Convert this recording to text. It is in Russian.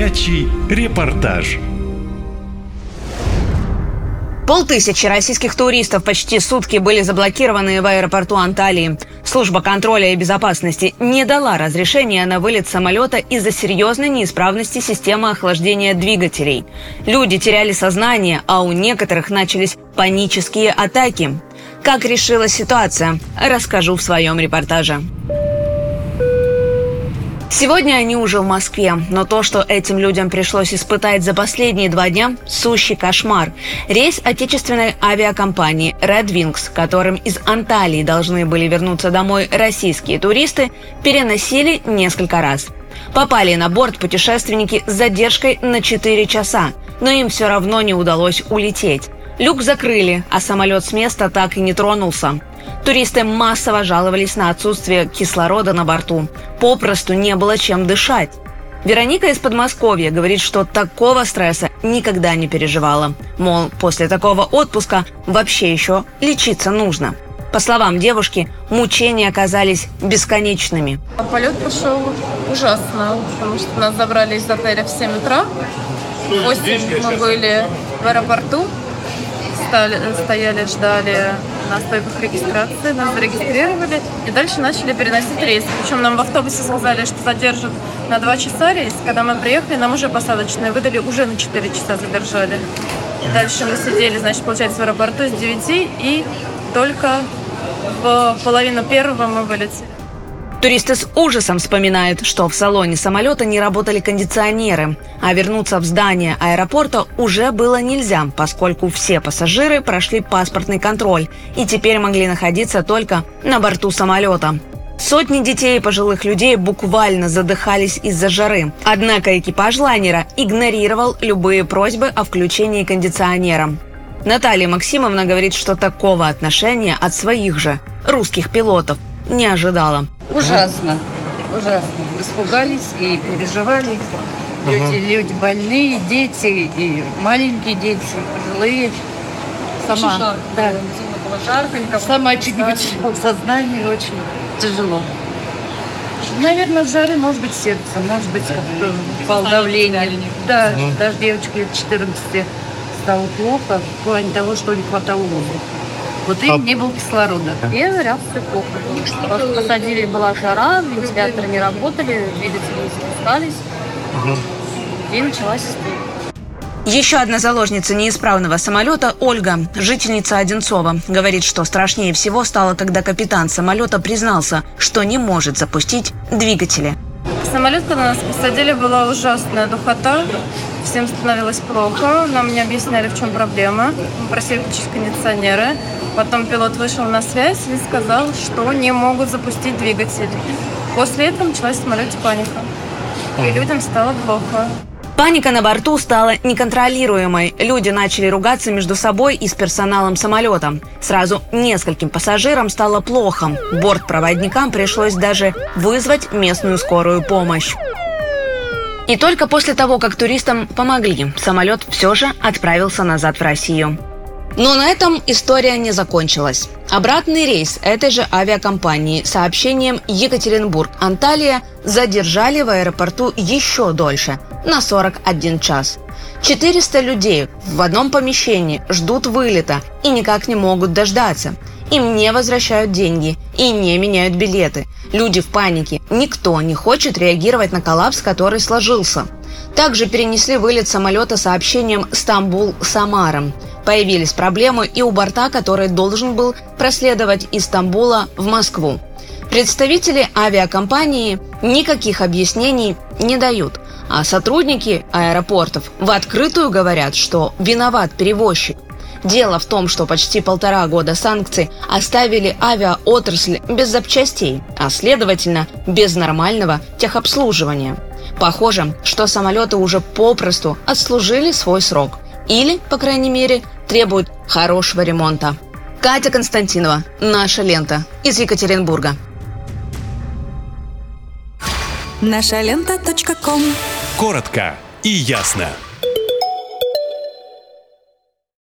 Горячий репортаж. Полтысячи российских туристов почти сутки были заблокированы в аэропорту Анталии. Служба контроля и безопасности не дала разрешения на вылет самолета из-за серьезной неисправности системы охлаждения двигателей. Люди теряли сознание, а у некоторых начались панические атаки. Как решилась ситуация, расскажу в своем репортаже. Сегодня они уже в Москве, но то, что этим людям пришлось испытать за последние два дня – сущий кошмар. Рейс отечественной авиакомпании Red Wings, которым из Анталии должны были вернуться домой российские туристы, переносили несколько раз. Попали на борт путешественники с задержкой на 4 часа, но им все равно не удалось улететь. Люк закрыли, а самолет с места так и не тронулся. Туристы массово жаловались на отсутствие кислорода на борту. Попросту не было чем дышать. Вероника из Подмосковья говорит, что такого стресса никогда не переживала. Мол, после такого отпуска вообще еще лечиться нужно. По словам девушки, мучения оказались бесконечными. Полет пошел ужасно, потому что нас забрали из отеля в 7 утра. В 8 мы были в аэропорту, стали, стояли, ждали на стойках регистрации, нас зарегистрировали и дальше начали переносить рейс. Причем нам в автобусе сказали, что задержат на 2 часа рейс. Когда мы приехали, нам уже посадочные выдали, уже на 4 часа задержали. Дальше мы сидели, значит, получается, в аэропорту с 9 и только в половину первого мы вылетели. Туристы с ужасом вспоминают, что в салоне самолета не работали кондиционеры, а вернуться в здание аэропорта уже было нельзя, поскольку все пассажиры прошли паспортный контроль и теперь могли находиться только на борту самолета. Сотни детей и пожилых людей буквально задыхались из-за жары. Однако экипаж лайнера игнорировал любые просьбы о включении кондиционера. Наталья Максимовна говорит, что такого отношения от своих же русских пилотов не ожидала. Ужасно. Ужасно. Испугались и переживали. Люди, люди больные, дети, и маленькие дети, пожилые. Сама, да. Сама чуть не потеряла сознание, очень тяжело. Наверное, жары, может быть, сердце, может быть, как-то упало давление. Да, даже девочке лет 14 стало плохо в плане того, что не хватало воздуха. Вот им не было кислорода. Первый раз все плохо. Просто посадили, была жара, вентиляторы не работали, двигатели не спускались. И началась история. Еще одна заложница неисправного самолета – Ольга, жительница Одинцова. Говорит, что страшнее всего стало, когда капитан самолета признался, что не может запустить двигатели. Самолет, когда нас посадили, была ужасная духота. Всем становилось плохо. Нам не объясняли, в чем проблема. Мы просили включить кондиционеры. Потом пилот вышел на связь и сказал, что не могут запустить двигатель. После этого началась в самолете паника. И людям стало плохо. Паника на борту стала неконтролируемой. Люди начали ругаться между собой и с персоналом самолета. Сразу нескольким пассажирам стало плохо. Бортпроводникам пришлось даже вызвать местную скорую помощь. И только после того, как туристам помогли, самолет все же отправился назад в Россию. Но на этом история не закончилась. Обратный рейс этой же авиакомпании с сообщением Екатеринбург-Анталия задержали в аэропорту еще дольше – на 41 час. 400 людей в одном помещении ждут вылета и никак не могут дождаться. Им не возвращают деньги и не меняют билеты. Люди в панике. Никто не хочет реагировать на коллапс, который сложился. Также перенесли вылет самолета сообщением «Стамбул-Самара». Появились проблемы и у борта, который должен был проследовать из Стамбула в Москву. Представители авиакомпании никаких объяснений не дают, а сотрудники аэропортов в открытую говорят, что виноват перевозчик. Дело в том, что почти полтора года санкций оставили авиаотрасль без запчастей, а следовательно без нормального техобслуживания. Похоже, что самолеты уже попросту отслужили свой срок или, по крайней мере, требуют хорошего ремонта. Катя Константинова, наша лента из Екатеринбурга. Наша лента.ком Коротко и ясно.